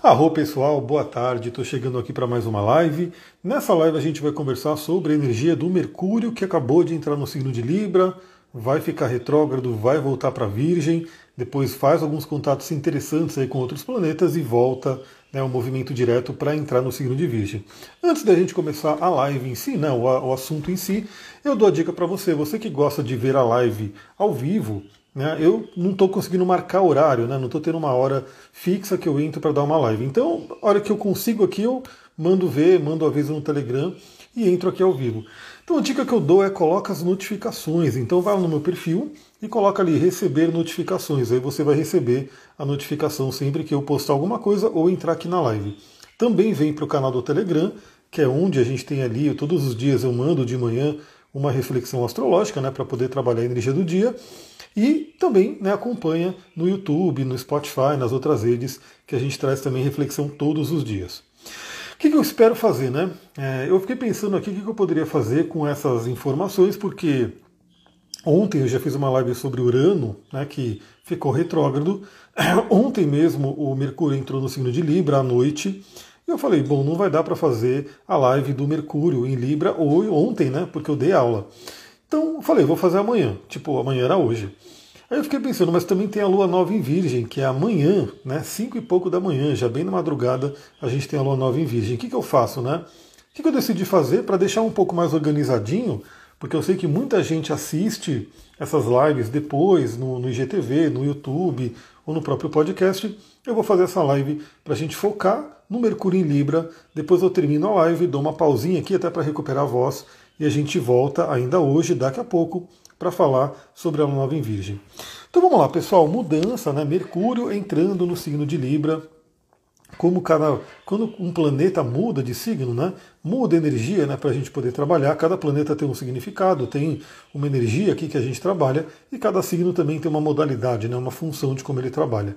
Arro pessoal, boa tarde. Estou chegando aqui para mais uma live. Nessa live a gente vai conversar sobre a energia do Mercúrio que acabou de entrar no signo de Libra, vai ficar retrógrado, vai voltar para Virgem, depois faz alguns contatos interessantes aí com outros planetas e volta né, um movimento direto para entrar no signo de Virgem. Antes da gente começar a live em si, né, o, o assunto em si, eu dou a dica para você, você que gosta de ver a live ao vivo, né, eu não estou conseguindo marcar horário, né, não estou tendo uma hora fixa que eu entro para dar uma live. Então, a hora que eu consigo aqui, eu mando ver, mando aviso no Telegram e entro aqui ao vivo. Então a dica que eu dou é coloca as notificações. Então vai no meu perfil e coloca ali receber notificações. Aí você vai receber a notificação sempre que eu postar alguma coisa ou entrar aqui na live. Também vem para o canal do Telegram, que é onde a gente tem ali, todos os dias eu mando de manhã uma reflexão astrológica, né, para poder trabalhar a energia do dia. E também né, acompanha no YouTube, no Spotify, nas outras redes, que a gente traz também reflexão todos os dias. O que, que eu espero fazer, né? É, eu fiquei pensando aqui o que, que eu poderia fazer com essas informações, porque ontem eu já fiz uma live sobre Urano, né, que ficou retrógrado. Ontem mesmo o Mercúrio entrou no signo de Libra à noite. E eu falei, bom, não vai dar para fazer a live do Mercúrio em Libra ou ontem, né? Porque eu dei aula. Então eu falei, vou fazer amanhã. Tipo, amanhã era hoje. Aí eu fiquei pensando, mas também tem a lua nova em Virgem, que é amanhã, né? Cinco e pouco da manhã, já bem na madrugada, a gente tem a lua nova em Virgem. O que, que eu faço, né? O que, que eu decidi fazer para deixar um pouco mais organizadinho? Porque eu sei que muita gente assiste essas lives depois no, no IGTV, no YouTube ou no próprio podcast. Eu vou fazer essa live para a gente focar no Mercúrio em Libra. Depois eu termino a live, dou uma pausinha aqui até para recuperar a voz e a gente volta ainda hoje, daqui a pouco, para falar sobre a Lua Nova em Virgem. Então vamos lá, pessoal, mudança, né? Mercúrio entrando no signo de Libra. Como cada, quando um planeta muda de signo, né, muda energia né, para a gente poder trabalhar. Cada planeta tem um significado, tem uma energia aqui que a gente trabalha, e cada signo também tem uma modalidade, né, uma função de como ele trabalha.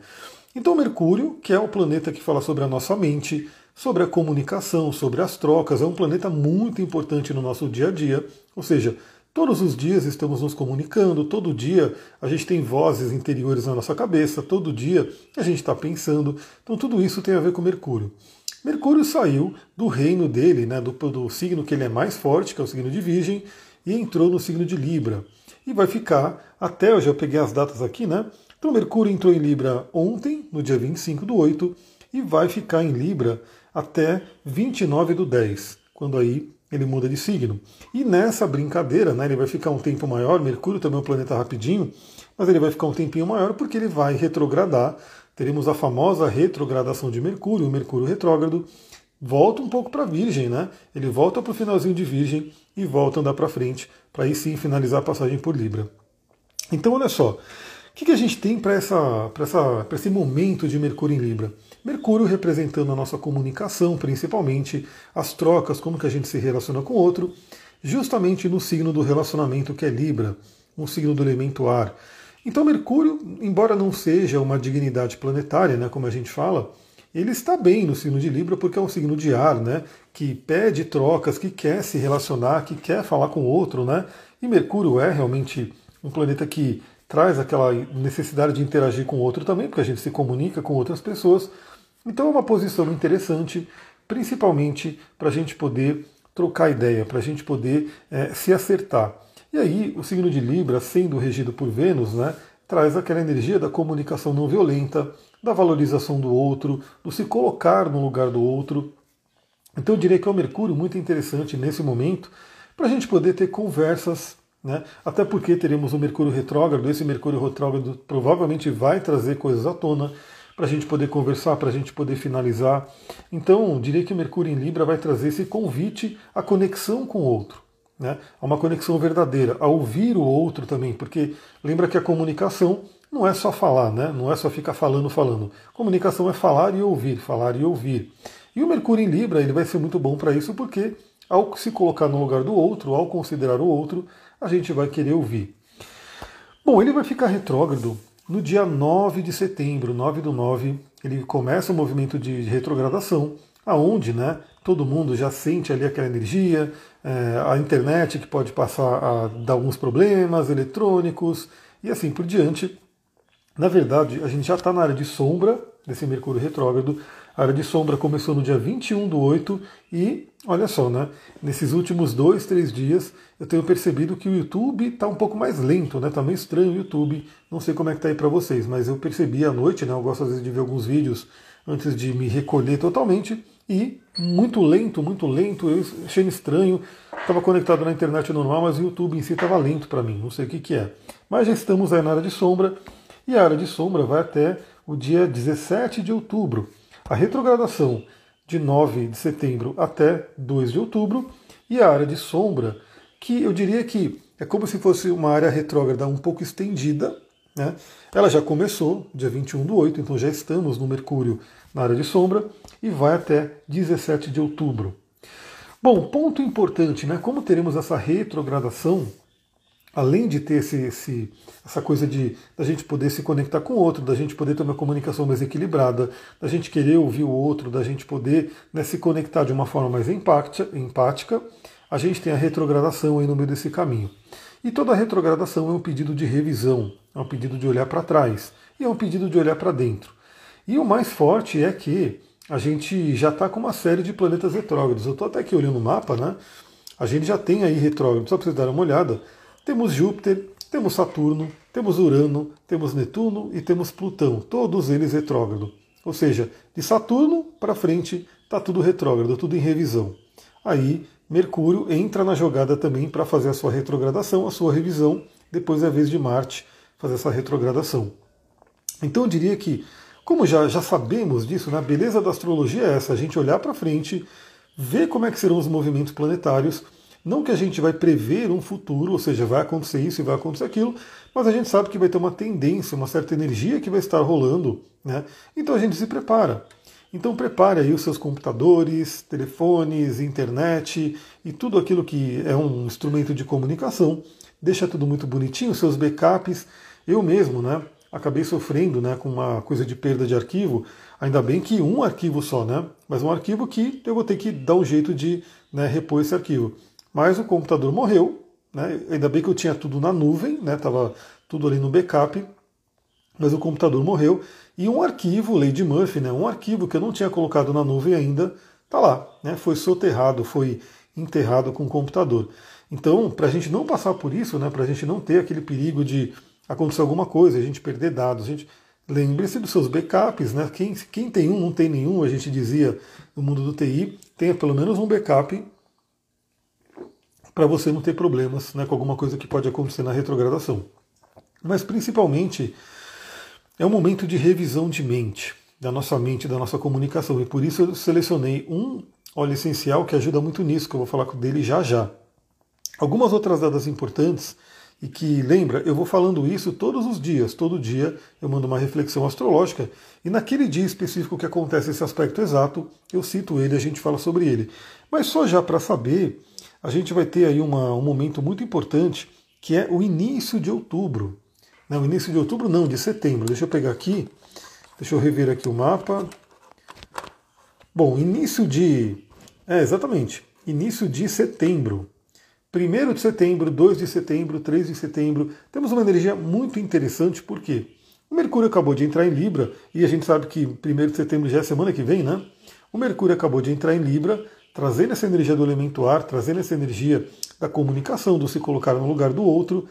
Então, Mercúrio, que é o planeta que fala sobre a nossa mente, sobre a comunicação, sobre as trocas, é um planeta muito importante no nosso dia a dia, ou seja, Todos os dias estamos nos comunicando, todo dia a gente tem vozes interiores na nossa cabeça, todo dia a gente está pensando. Então tudo isso tem a ver com Mercúrio. Mercúrio saiu do reino dele, né, do, do signo que ele é mais forte, que é o signo de Virgem, e entrou no signo de Libra. E vai ficar até eu peguei as datas aqui, né? Então Mercúrio entrou em Libra ontem, no dia 25 do 8, e vai ficar em Libra até 29 do 10, quando aí ele muda de signo. E nessa brincadeira, né, ele vai ficar um tempo maior, Mercúrio também é um planeta rapidinho, mas ele vai ficar um tempinho maior porque ele vai retrogradar. Teremos a famosa retrogradação de Mercúrio, o Mercúrio retrógrado, volta um pouco para Virgem, né? Ele volta para o finalzinho de Virgem e volta a andar para frente, para aí sim finalizar a passagem por Libra. Então, olha só, o que, que a gente tem para esse momento de Mercúrio em Libra? Mercúrio representando a nossa comunicação, principalmente as trocas, como que a gente se relaciona com o outro, justamente no signo do relacionamento que é Libra, um signo do elemento ar. Então Mercúrio, embora não seja uma dignidade planetária, né, como a gente fala, ele está bem no signo de Libra porque é um signo de ar, né, que pede trocas, que quer se relacionar, que quer falar com o outro, né? E Mercúrio é realmente um planeta que traz aquela necessidade de interagir com o outro também, porque a gente se comunica com outras pessoas. Então é uma posição interessante, principalmente para a gente poder trocar ideia, para a gente poder é, se acertar. E aí, o signo de Libra, sendo regido por Vênus, né, traz aquela energia da comunicação não violenta, da valorização do outro, do se colocar no lugar do outro. Então eu diria que é um Mercúrio muito interessante nesse momento para a gente poder ter conversas, né? até porque teremos o Mercúrio retrógrado, esse Mercúrio retrógrado provavelmente vai trazer coisas à tona, para a gente poder conversar, para a gente poder finalizar. Então, diria que Mercúrio em Libra vai trazer esse convite à conexão com o outro, né? a uma conexão verdadeira, a ouvir o outro também, porque lembra que a comunicação não é só falar, né? não é só ficar falando, falando. Comunicação é falar e ouvir, falar e ouvir. E o Mercúrio em Libra ele vai ser muito bom para isso, porque ao se colocar no lugar do outro, ao considerar o outro, a gente vai querer ouvir. Bom, ele vai ficar retrógrado no dia 9 de setembro, 9 do 9, ele começa o movimento de retrogradação, aonde né, todo mundo já sente ali aquela energia, é, a internet que pode passar a dar alguns problemas eletrônicos e assim por diante. Na verdade, a gente já está na área de sombra, desse Mercúrio retrógrado. A área de sombra começou no dia 21 do 8 e, olha só, né? Nesses últimos dois, três dias, eu tenho percebido que o YouTube está um pouco mais lento, né? Tá meio estranho o YouTube. Não sei como é que tá aí para vocês, mas eu percebi à noite, né? Eu gosto às vezes de ver alguns vídeos antes de me recolher totalmente e muito lento, muito lento, eu achei estranho. Estava conectado na internet normal, mas o YouTube em si estava lento para mim, não sei o que, que é. Mas já estamos aí na área de sombra, e a área de sombra vai até o dia 17 de outubro. A retrogradação de 9 de setembro até 2 de outubro, e a área de sombra, que eu diria que é como se fosse uma área retrógrada um pouco estendida, né? Ela já começou dia 21 do 8, então já estamos no Mercúrio na área de sombra e vai até 17 de outubro. Bom, ponto importante, né? Como teremos essa retrogradação, além de ter esse, esse, essa coisa de da gente poder se conectar com o outro, da gente poder ter uma comunicação mais equilibrada, da gente querer ouvir o outro, da gente poder né, se conectar de uma forma mais empática, a gente tem a retrogradação aí no meio desse caminho. E toda retrogradação é um pedido de revisão, é um pedido de olhar para trás e é um pedido de olhar para dentro. E o mais forte é que a gente já está com uma série de planetas retrógrados. Eu estou até aqui olhando o mapa, né? A gente já tem aí retrógrados, só para vocês darem uma olhada. Temos Júpiter, temos Saturno, temos Urano, temos Netuno e temos Plutão, todos eles retrógrado. Ou seja, de Saturno para frente está tudo retrógrado, tudo em revisão. Aí Mercúrio entra na jogada também para fazer a sua retrogradação, a sua revisão, depois é a vez de Marte fazer essa retrogradação. Então eu diria que, como já, já sabemos disso, né, a beleza da astrologia é essa, a gente olhar para frente, ver como é que serão os movimentos planetários, não que a gente vai prever um futuro, ou seja, vai acontecer isso e vai acontecer aquilo, mas a gente sabe que vai ter uma tendência, uma certa energia que vai estar rolando, né? Então a gente se prepara. Então prepare aí os seus computadores, telefones, internet e tudo aquilo que é um instrumento de comunicação. Deixa tudo muito bonitinho, seus backups. Eu mesmo, né, acabei sofrendo, né, com uma coisa de perda de arquivo. Ainda bem que um arquivo só, né? Mas um arquivo que eu vou ter que dar um jeito de né, repor esse arquivo. Mas o computador morreu, né? Ainda bem que eu tinha tudo na nuvem, né? Tava tudo ali no backup mas o computador morreu e um arquivo, Lady Murphy, né, um arquivo que eu não tinha colocado na nuvem ainda, está lá, né, foi soterrado, foi enterrado com o computador. Então, para a gente não passar por isso, né, para a gente não ter aquele perigo de acontecer alguma coisa, a gente perder dados, a gente lembre-se dos seus backups, né? Quem, quem tem um, não tem nenhum, a gente dizia no mundo do TI, tenha pelo menos um backup para você não ter problemas né, com alguma coisa que pode acontecer na retrogradação. Mas principalmente é um momento de revisão de mente, da nossa mente, da nossa comunicação. E por isso eu selecionei um óleo essencial que ajuda muito nisso, que eu vou falar dele já já. Algumas outras dadas importantes e que, lembra, eu vou falando isso todos os dias. Todo dia eu mando uma reflexão astrológica e naquele dia específico que acontece esse aspecto exato, eu cito ele, a gente fala sobre ele. Mas só já para saber, a gente vai ter aí uma, um momento muito importante que é o início de outubro. Não, início de outubro não, de setembro. Deixa eu pegar aqui, deixa eu rever aqui o mapa. Bom, início de. É, exatamente. Início de setembro. 1 de setembro, 2 de setembro, 3 de setembro. Temos uma energia muito interessante, porque o Mercúrio acabou de entrar em Libra, e a gente sabe que 1 de setembro já é semana que vem, né? O Mercúrio acabou de entrar em Libra, trazendo essa energia do elemento ar, trazendo essa energia da comunicação, do se colocar no lugar do outro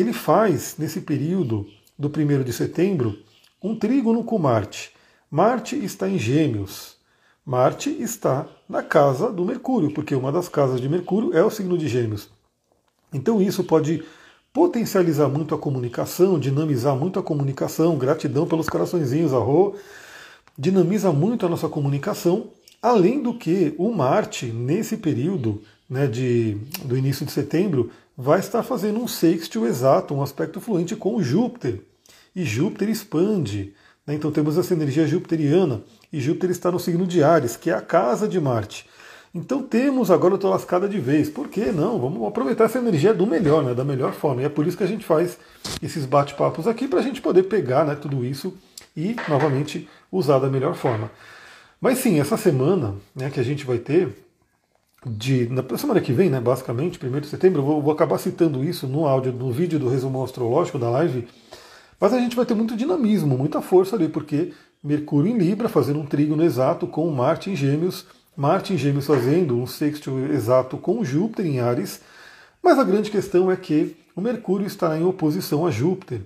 ele faz, nesse período do 1 de setembro, um trígono com Marte. Marte está em Gêmeos. Marte está na casa do Mercúrio, porque uma das casas de Mercúrio é o signo de Gêmeos. Então isso pode potencializar muito a comunicação, dinamizar muito a comunicação, gratidão pelos coraçõezinhos, arro, dinamiza muito a nossa comunicação, além do que o Marte, nesse período né, de, do início de setembro, vai estar fazendo um sextil exato, um aspecto fluente com Júpiter. E Júpiter expande. Né? Então temos essa energia jupiteriana. E Júpiter está no signo de Ares, que é a casa de Marte. Então temos agora eu estou lascada de vez. Por que não? Vamos aproveitar essa energia do melhor, né? da melhor forma. E é por isso que a gente faz esses bate-papos aqui, para a gente poder pegar né, tudo isso e, novamente, usar da melhor forma. Mas sim, essa semana né, que a gente vai ter, de, na semana que vem, né, basicamente, 1 de setembro, eu vou, vou, acabar citando isso no áudio, no vídeo do resumo astrológico da live, mas a gente vai ter muito dinamismo, muita força ali, porque Mercúrio em Libra, fazendo um trígono exato com Marte em Gêmeos, Marte em Gêmeos fazendo um sexto exato com Júpiter em Ares, mas a grande questão é que o Mercúrio estará em oposição a Júpiter.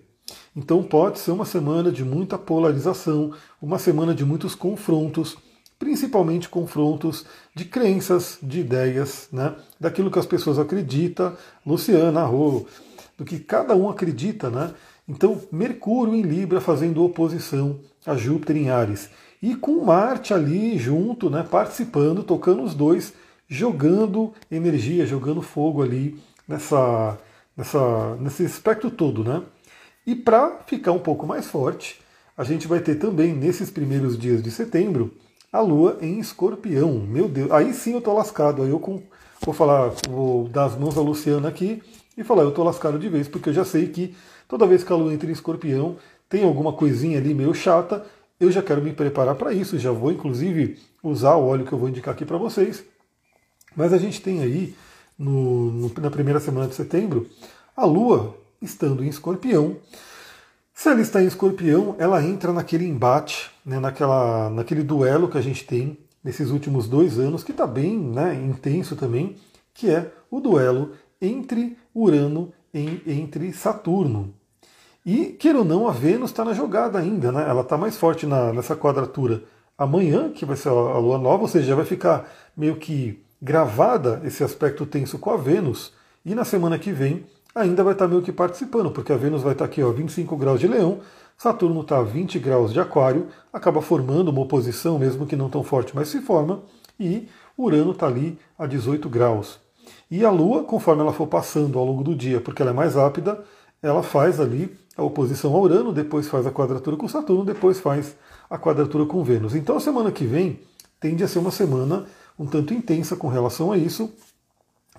Então pode ser uma semana de muita polarização, uma semana de muitos confrontos, principalmente confrontos de crenças, de ideias, né? daquilo que as pessoas acreditam, Luciana, Rô, do que cada um acredita. Né? Então, Mercúrio em Libra fazendo oposição a Júpiter em Ares. E com Marte ali junto, né, participando, tocando os dois, jogando energia, jogando fogo ali nessa, nessa, nesse espectro todo. Né? E para ficar um pouco mais forte, a gente vai ter também nesses primeiros dias de setembro a Lua em Escorpião. Meu Deus, aí sim eu tô lascado. Aí eu com, vou falar, vou dar as mãos a Luciana aqui e falar, eu tô lascado de vez, porque eu já sei que toda vez que a Lua entra em Escorpião, tem alguma coisinha ali meio chata. Eu já quero me preparar para isso, já vou inclusive usar o óleo que eu vou indicar aqui para vocês. Mas a gente tem aí, no, no, na primeira semana de setembro, a Lua estando em escorpião. Se ela está em escorpião, ela entra naquele embate, né, naquela, naquele duelo que a gente tem nesses últimos dois anos, que está bem né, intenso também, que é o duelo entre Urano e entre Saturno. E, queira ou não, a Vênus está na jogada ainda, né? ela está mais forte na, nessa quadratura amanhã, que vai ser a lua nova, ou seja, já vai ficar meio que gravada esse aspecto tenso com a Vênus, e na semana que vem ainda vai estar meio que participando, porque a Vênus vai estar aqui, ó, 25 graus de leão, Saturno está a 20 graus de aquário, acaba formando uma oposição, mesmo que não tão forte, mas se forma, e Urano está ali a 18 graus. E a Lua, conforme ela for passando ao longo do dia, porque ela é mais rápida, ela faz ali a oposição ao Urano, depois faz a quadratura com Saturno, depois faz a quadratura com Vênus. Então a semana que vem tende a ser uma semana um tanto intensa com relação a isso.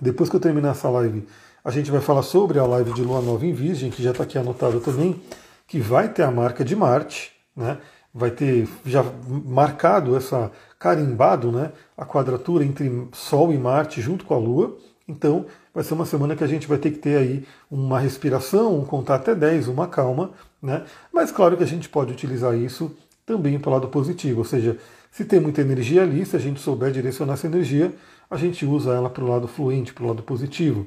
Depois que eu terminar essa live, a gente vai falar sobre a live de Lua Nova em Virgem, que já está aqui anotado também, que vai ter a marca de Marte, né? vai ter já marcado essa carimbado, né? a quadratura entre Sol e Marte junto com a Lua. Então, vai ser uma semana que a gente vai ter que ter aí uma respiração, um contar até 10, uma calma, né? Mas claro que a gente pode utilizar isso também para o lado positivo, ou seja, se tem muita energia ali, se a gente souber direcionar essa energia, a gente usa ela para o lado fluente, para o lado positivo.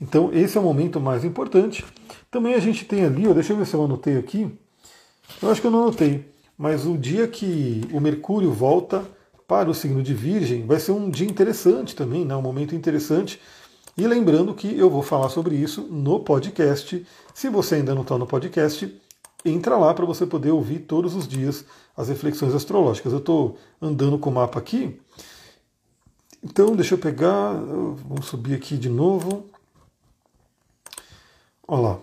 Então esse é o momento mais importante. Também a gente tem ali, ó, deixa eu ver se eu anotei aqui. Eu acho que eu não anotei, mas o dia que o Mercúrio volta para o signo de Virgem vai ser um dia interessante também, né? um momento interessante. E lembrando que eu vou falar sobre isso no podcast. Se você ainda não está no podcast, entra lá para você poder ouvir todos os dias as reflexões astrológicas. Eu estou andando com o mapa aqui. Então, deixa eu pegar. Vamos subir aqui de novo. Olha lá.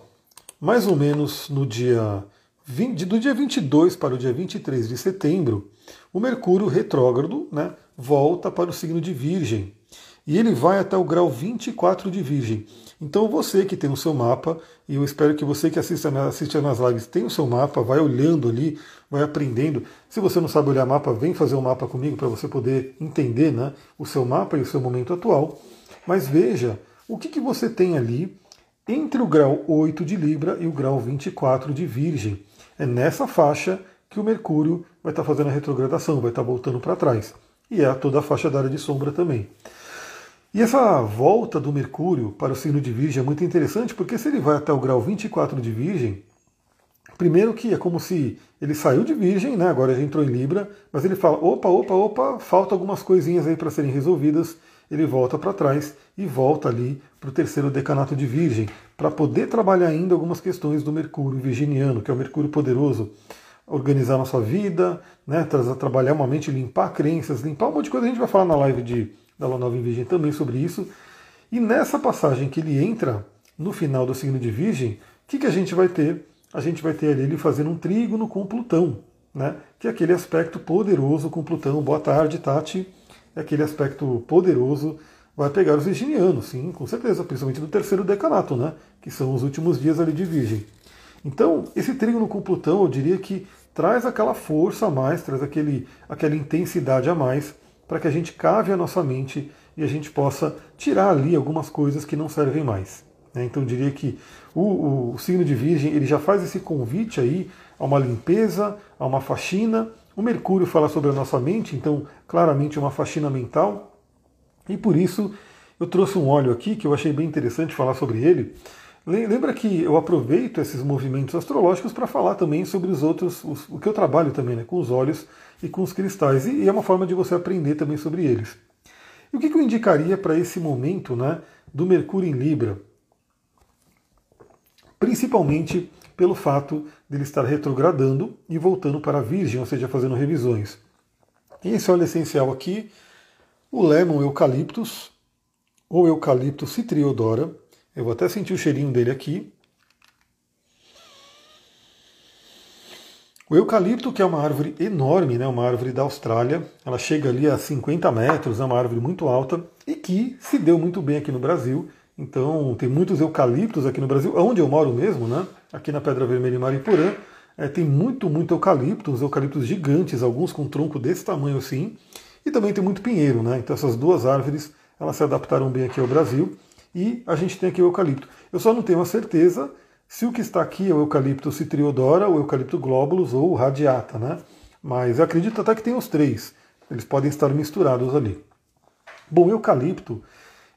Mais ou menos no dia 20, do dia 22 para o dia 23 de setembro, o Mercúrio retrógrado né, volta para o signo de Virgem. E ele vai até o grau 24 de Virgem. Então você que tem o seu mapa, e eu espero que você que assista, assiste nas lives tenha o seu mapa, vai olhando ali, vai aprendendo. Se você não sabe olhar mapa, vem fazer um mapa comigo para você poder entender né, o seu mapa e o seu momento atual. Mas veja o que, que você tem ali entre o grau 8 de Libra e o grau 24 de Virgem. É nessa faixa que o Mercúrio vai estar fazendo a retrogradação, vai estar voltando para trás. E é toda a faixa da área de sombra também. E essa volta do Mercúrio para o signo de Virgem é muito interessante, porque se ele vai até o grau 24 de Virgem, primeiro que é como se ele saiu de Virgem, né, agora já entrou em Libra, mas ele fala: opa, opa, opa, falta algumas coisinhas aí para serem resolvidas. Ele volta para trás e volta ali para o terceiro decanato de Virgem, para poder trabalhar ainda algumas questões do Mercúrio virginiano, que é o Mercúrio poderoso, organizar nossa vida, né, trabalhar uma mente, limpar crenças, limpar um monte de coisa. A gente vai falar na live de, da Lua Nova em Virgem também sobre isso. E nessa passagem que ele entra no final do signo de Virgem, o que, que a gente vai ter? A gente vai ter ali ele fazendo um trígono com Plutão, né, que é aquele aspecto poderoso com Plutão. Boa tarde, Tati. É aquele aspecto poderoso vai pegar os virginianos, sim, com certeza, principalmente do terceiro decanato, né? Que são os últimos dias ali de Virgem. Então, esse trígono com Plutão, eu diria que traz aquela força a mais, traz aquele, aquela intensidade a mais, para que a gente cave a nossa mente e a gente possa tirar ali algumas coisas que não servem mais. Né? Então, eu diria que o, o, o signo de Virgem ele já faz esse convite aí a uma limpeza, a uma faxina. O Mercúrio fala sobre a nossa mente, então claramente uma faxina mental. E por isso eu trouxe um óleo aqui que eu achei bem interessante falar sobre ele. Lembra que eu aproveito esses movimentos astrológicos para falar também sobre os outros, os, o que eu trabalho também, né, com os óleos e com os cristais. E, e, é uma forma de você aprender também sobre eles. E o que, que eu indicaria para esse momento né, do Mercúrio em Libra? Principalmente pelo fato dele estar retrogradando e voltando para a Virgem, ou seja, fazendo revisões. E esse óleo essencial aqui, o Lemon Eucalyptus, ou Eucalyptus citriodora, eu vou até sentir o cheirinho dele aqui. O eucalipto, que é uma árvore enorme, né, uma árvore da Austrália, ela chega ali a 50 metros, é uma árvore muito alta e que se deu muito bem aqui no Brasil. Então, tem muitos eucaliptos aqui no Brasil, onde eu moro mesmo, né, aqui na Pedra Vermelha em Mariporã, é, tem muito, muito eucalipto, os eucaliptos gigantes, alguns com tronco desse tamanho assim, e também tem muito pinheiro, né? Então essas duas árvores, elas se adaptaram bem aqui ao Brasil e a gente tem aqui o eucalipto. Eu só não tenho a certeza se o que está aqui é o eucalipto citriodora, o eucalipto globulus ou o radiata, né? Mas eu acredito até que tem os três. Eles podem estar misturados ali. Bom, eucalipto,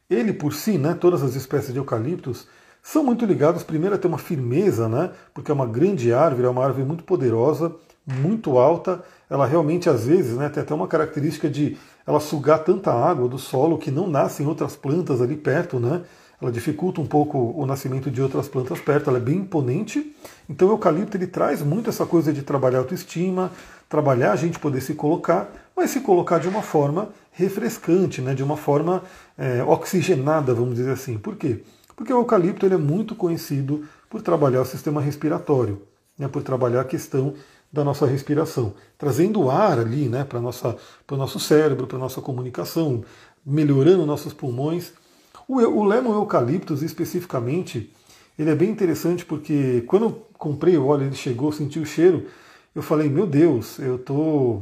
ele por si, né, todas as espécies de eucaliptos, são muito ligados primeiro a ter uma firmeza, né, porque é uma grande árvore, é uma árvore muito poderosa, muito alta. Ela realmente, às vezes, né, tem até uma característica de ela sugar tanta água do solo que não nascem outras plantas ali perto, né? Ela dificulta um pouco o nascimento de outras plantas perto, ela é bem imponente. Então o eucalipto ele traz muito essa coisa de trabalhar autoestima, trabalhar a gente poder se colocar, mas se colocar de uma forma refrescante, né? de uma forma é, oxigenada, vamos dizer assim. Por quê? Porque o eucalipto ele é muito conhecido por trabalhar o sistema respiratório, né? por trabalhar a questão da nossa respiração, trazendo ar ali né, para o nosso cérebro, para a nossa comunicação, melhorando nossos pulmões. O, o Lemon Eucaliptus, especificamente, ele é bem interessante porque quando eu comprei o óleo, ele chegou, senti o cheiro, eu falei, meu Deus, eu tô,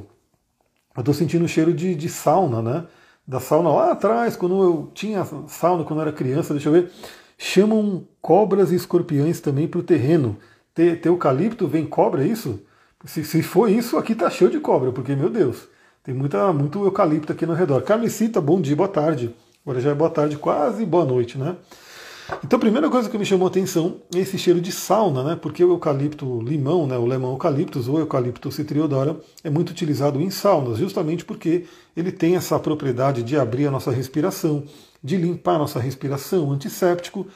eu tô sentindo o cheiro de, de sauna, né? Da sauna lá atrás, quando eu tinha sauna, quando eu era criança, deixa eu ver, chamam cobras e escorpiões também para o terreno. Ter, eucalipto vem cobra, é isso? Se, se for isso, aqui tá cheio de cobra, porque, meu Deus, tem muita, muito eucalipto aqui no redor. Carmicita, bom dia, boa tarde. Agora já é boa tarde, quase boa noite, né? Então a primeira coisa que me chamou a atenção é esse cheiro de sauna, né? Porque o eucalipto limão, né, o lemon eucaliptus ou eucalipto citriodora é muito utilizado em saunas, justamente porque ele tem essa propriedade de abrir a nossa respiração, de limpar a nossa respiração, antisséptico.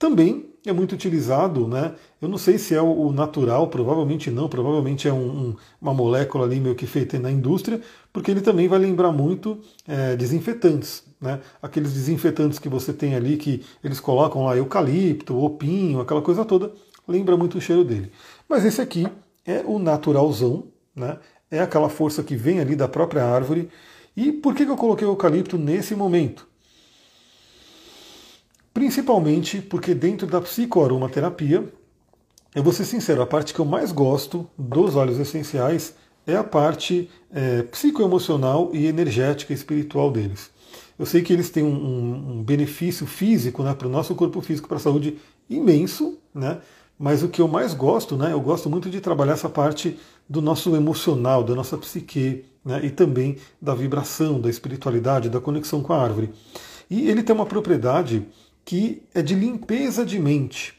Também é muito utilizado, né? Eu não sei se é o natural, provavelmente não, provavelmente é um, um, uma molécula ali meio que feita na indústria, porque ele também vai lembrar muito é, desinfetantes, né? Aqueles desinfetantes que você tem ali que eles colocam lá eucalipto, opinho, aquela coisa toda, lembra muito o cheiro dele. Mas esse aqui é o naturalzão, né? É aquela força que vem ali da própria árvore. E por que, que eu coloquei o eucalipto nesse momento? Principalmente porque dentro da psicoaromaterapia, eu vou ser sincero, a parte que eu mais gosto dos óleos essenciais é a parte é, psicoemocional e energética e espiritual deles. Eu sei que eles têm um, um, um benefício físico né, para o nosso corpo físico, para a saúde imenso, né? mas o que eu mais gosto, né, eu gosto muito de trabalhar essa parte do nosso emocional, da nossa psique, né, e também da vibração, da espiritualidade, da conexão com a árvore. E ele tem uma propriedade que é de limpeza de mente.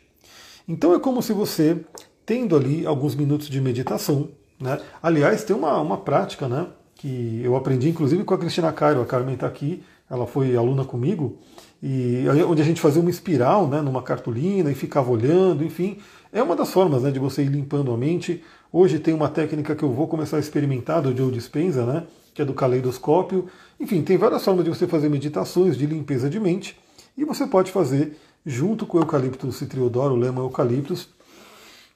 Então é como se você, tendo ali alguns minutos de meditação, né? aliás, tem uma, uma prática né, que eu aprendi inclusive com a Cristina Cairo, a Carmen está aqui, ela foi aluna comigo, e onde a gente fazia uma espiral né, numa cartolina e ficava olhando, enfim. É uma das formas né, de você ir limpando a mente. Hoje tem uma técnica que eu vou começar a experimentar do Joe Dispenza, né, que é do caleidoscópio. Enfim, tem várias formas de você fazer meditações de limpeza de mente. E você pode fazer junto com o eucalipto citriodoro, o lemon eucaliptus,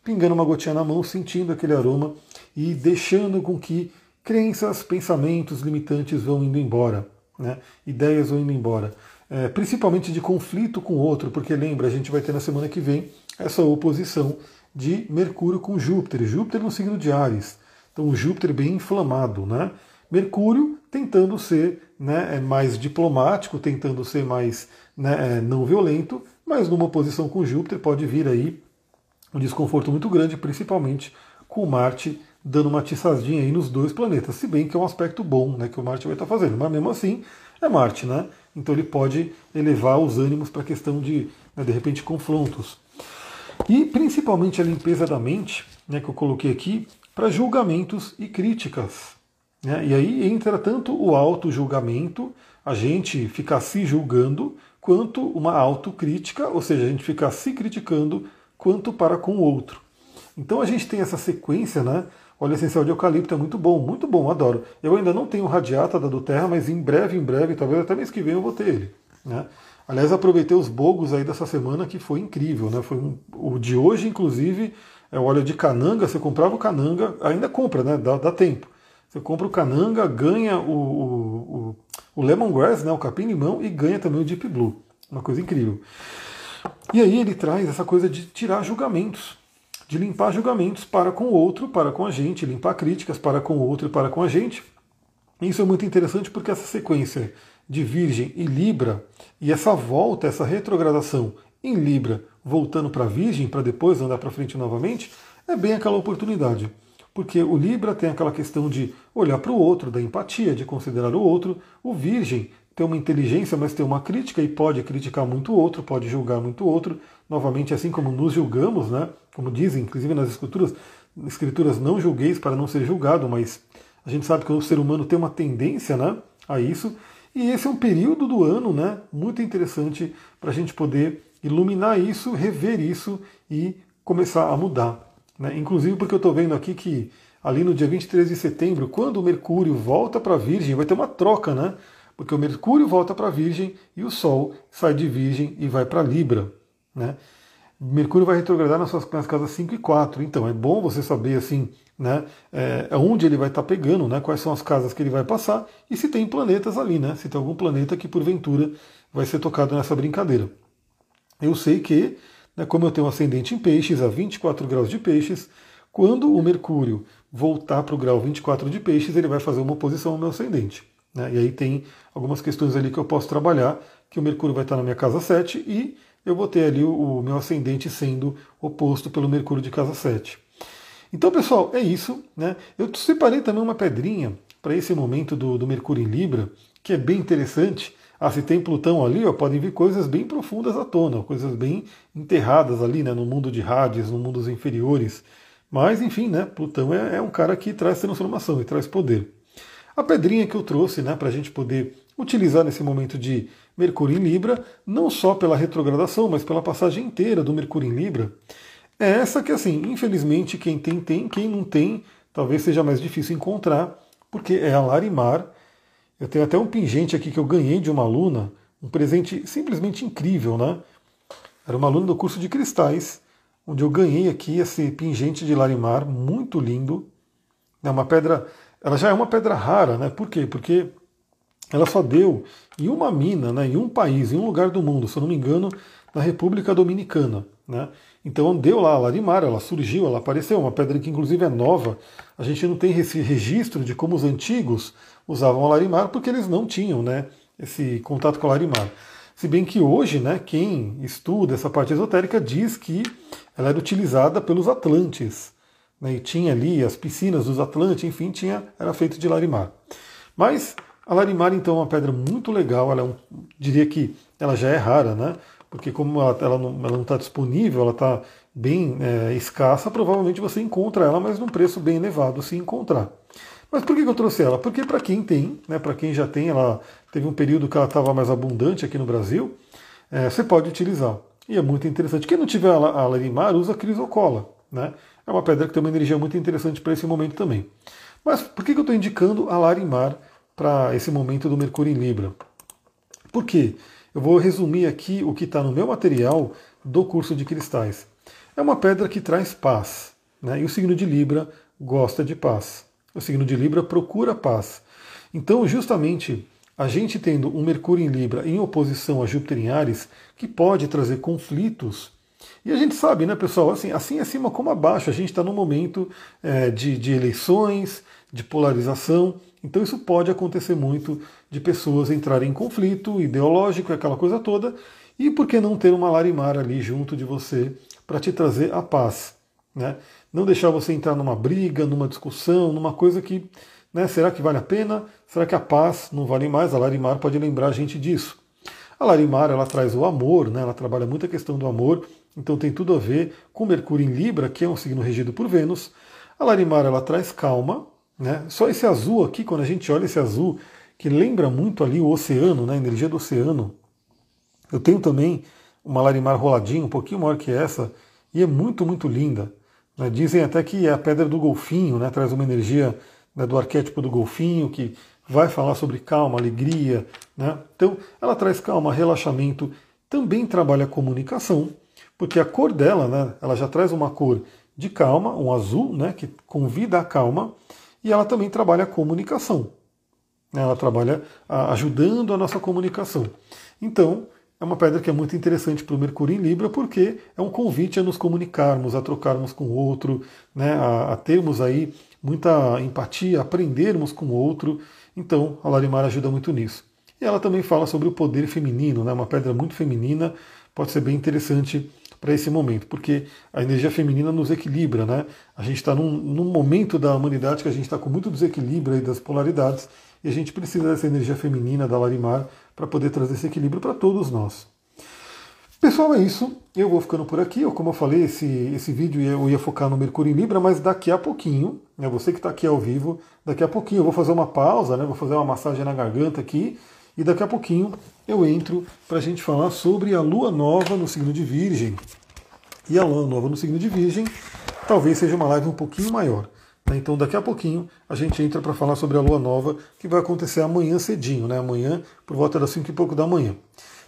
pingando uma gotinha na mão, sentindo aquele aroma e deixando com que crenças, pensamentos limitantes vão indo embora, né? ideias vão indo embora. É, principalmente de conflito com o outro, porque lembra, a gente vai ter na semana que vem essa oposição de Mercúrio com Júpiter. Júpiter no signo de Ares. Então, Júpiter bem inflamado, né? Mercúrio tentando ser né, é mais diplomático, tentando ser mais né, é, não violento, mas numa oposição com Júpiter pode vir aí um desconforto muito grande, principalmente com Marte dando uma atiçadinha aí nos dois planetas, se bem que é um aspecto bom né, que o Marte vai estar fazendo, mas mesmo assim é Marte, né? Então ele pode elevar os ânimos para a questão de, né, de repente, confrontos. E principalmente a limpeza da mente, né, que eu coloquei aqui, para julgamentos e críticas. Né? E aí entra tanto o auto-julgamento, a gente ficar se julgando, quanto uma autocrítica, ou seja, a gente ficar se criticando, quanto para com o outro. Então a gente tem essa sequência, né? Óleo essencial de eucalipto é muito bom, muito bom, adoro. Eu ainda não tenho radiata da do Terra, mas em breve, em breve, talvez até mês que vem eu vou ter ele. Né? Aliás, aproveitei os bogos aí dessa semana que foi incrível, né? Foi um, o de hoje, inclusive, é o óleo de cananga. Você comprava o cananga, ainda compra, né? Dá, dá tempo. Você compra o cananga, ganha o, o, o, o lemongrass, né? O capim-limão e ganha também o deep blue. Uma coisa incrível. E aí ele traz essa coisa de tirar julgamentos de limpar julgamentos para com o outro, para com a gente, limpar críticas para com o outro e para com a gente. Isso é muito interessante porque essa sequência de Virgem e Libra, e essa volta, essa retrogradação em Libra, voltando para Virgem, para depois andar para frente novamente, é bem aquela oportunidade. Porque o Libra tem aquela questão de olhar para o outro, da empatia, de considerar o outro. O Virgem tem uma inteligência, mas tem uma crítica e pode criticar muito o outro, pode julgar muito o outro. Novamente, assim como nos julgamos, né? como dizem, inclusive nas escrituras, escrituras não julgueis para não ser julgado, mas a gente sabe que o ser humano tem uma tendência né, a isso. E esse é um período do ano né, muito interessante para a gente poder iluminar isso, rever isso e começar a mudar. Né? Inclusive porque eu estou vendo aqui que ali no dia 23 de setembro, quando o Mercúrio volta para Virgem, vai ter uma troca, né? Porque o Mercúrio volta para Virgem e o Sol sai de Virgem e vai para Libra. Né? Mercúrio vai retrogradar nas suas nas casas 5 e 4, então é bom você saber assim, né, é, onde ele vai estar tá pegando, né, quais são as casas que ele vai passar e se tem planetas ali, né, se tem algum planeta que porventura vai ser tocado nessa brincadeira. Eu sei que, né, como eu tenho um ascendente em peixes, a 24 graus de peixes, quando o Mercúrio voltar para o grau 24 de peixes, ele vai fazer uma oposição ao meu ascendente. Né, e aí tem algumas questões ali que eu posso trabalhar, que o Mercúrio vai estar na minha casa 7 e eu vou ter ali o, o meu ascendente sendo oposto pelo Mercúrio de casa 7. Então, pessoal, é isso. Né? Eu separei também uma pedrinha para esse momento do, do, Mercúrio em Libra, que é bem interessante. Ah, se tem Plutão ali, ó, podem vir coisas bem profundas à tona, coisas bem enterradas ali né, no mundo de Hades, no mundo dos inferiores. Mas, enfim, né, Plutão é, é um cara que traz transformação e traz poder. A pedrinha que eu trouxe né, para a gente poder utilizar nesse momento de Mercúrio em Libra, não só pela retrogradação, mas pela passagem inteira do Mercúrio em Libra. É essa que, assim, infelizmente, quem tem, tem, quem não tem, talvez seja mais difícil encontrar, porque é a Larimar. Eu tenho até um pingente aqui que eu ganhei de uma aluna, um presente simplesmente incrível, né? Era uma aluna do curso de cristais, onde eu ganhei aqui esse pingente de Larimar, muito lindo. É uma pedra, ela já é uma pedra rara, né? Por quê? Porque ela só deu em uma mina, né, em um país, em um lugar do mundo, se eu não me engano, na República Dominicana. Né? Então deu lá a Larimar, ela surgiu, ela apareceu, uma pedra que inclusive é nova. A gente não tem esse registro de como os antigos usavam a Larimar, porque eles não tinham né, esse contato com a Larimar. Se bem que hoje, né, quem estuda essa parte esotérica diz que ela era utilizada pelos Atlantes. Né, e tinha ali as piscinas dos Atlantes, enfim, tinha, era feito de Larimar. Mas a Larimar, então, é uma pedra muito legal. Ela é um, diria que ela já é rara, né? Porque como ela, ela não está disponível, ela está bem é, escassa, provavelmente você encontra ela, mas num preço bem elevado se encontrar. Mas por que eu trouxe ela? Porque para quem tem, né, para quem já tem, ela teve um período que ela estava mais abundante aqui no Brasil, é, você pode utilizar. E é muito interessante. Quem não tiver a, Larimar, usa crisocola. Né? É uma pedra que tem uma energia muito interessante para esse momento também. Mas por que eu estou indicando a Larimar para esse momento do Mercúrio em Libra. Por quê? Eu vou resumir aqui o que está no meu material do curso de cristais. É uma pedra que traz paz, né? e o signo de Libra gosta de paz. O signo de Libra procura paz. Então, justamente, a gente tendo um Mercúrio em Libra em oposição a Júpiter em Ares, que pode trazer conflitos. E a gente sabe, né, pessoal, assim, assim acima como abaixo, a gente está num momento é, de, de eleições, de polarização, então isso pode acontecer muito de pessoas entrarem em conflito ideológico, aquela coisa toda, e por que não ter uma Larimar ali junto de você para te trazer a paz? Né? Não deixar você entrar numa briga, numa discussão, numa coisa que, né, será que vale a pena? Será que a paz não vale mais? A Larimar pode lembrar a gente disso. A Larimar, ela traz o amor, né, ela trabalha muito a questão do amor, então tem tudo a ver com Mercúrio em Libra, que é um signo regido por Vênus. A Larimar, ela traz calma, né? Só esse azul aqui, quando a gente olha esse azul, que lembra muito ali o oceano, né, a energia do oceano. Eu tenho também uma Larimar roladinha, um pouquinho maior que essa, e é muito, muito linda. Né? Dizem até que é a pedra do golfinho, né? traz uma energia né, do arquétipo do golfinho, que vai falar sobre calma, alegria. Né? Então, ela traz calma, relaxamento, também trabalha comunicação, porque a cor dela, né, ela já traz uma cor de calma, um azul, né, que convida a calma, e ela também trabalha a comunicação. Ela trabalha ajudando a nossa comunicação. Então, é uma pedra que é muito interessante para o Mercúrio em Libra, porque é um convite a nos comunicarmos, a trocarmos com o outro, né, a, a termos aí muita empatia, aprendermos com o outro. Então, a Larimar ajuda muito nisso. E ela também fala sobre o poder feminino, né, uma pedra muito feminina, pode ser bem interessante para esse momento, porque a energia feminina nos equilibra, né? A gente está num, num, momento da humanidade que a gente está com muito desequilíbrio aí das polaridades e a gente precisa dessa energia feminina da Larimar para poder trazer esse equilíbrio para todos nós. Pessoal, é isso. Eu vou ficando por aqui. Eu, como eu falei, esse, esse vídeo eu ia focar no Mercúrio em Libra, mas daqui a pouquinho, né, você que está aqui ao vivo, daqui a pouquinho eu vou fazer uma pausa, né, vou fazer uma massagem na garganta aqui, e daqui a pouquinho eu entro para a gente falar sobre a Lua Nova no signo de Virgem. E a Lua Nova no signo de Virgem talvez seja uma live um pouquinho maior. Né? Então daqui a pouquinho a gente entra para falar sobre a lua nova que vai acontecer amanhã cedinho, né? Amanhã por volta das 5 e pouco da manhã.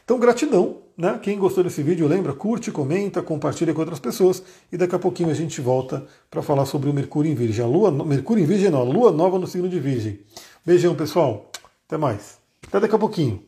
Então gratidão, né? Quem gostou desse vídeo, lembra, curte, comenta, compartilha com outras pessoas e daqui a pouquinho a gente volta para falar sobre o Mercúrio em Virgem. A lua, Mercúrio em Virgem não, a lua nova no signo de Virgem. Beijão, pessoal. Até mais. Até daqui a pouquinho.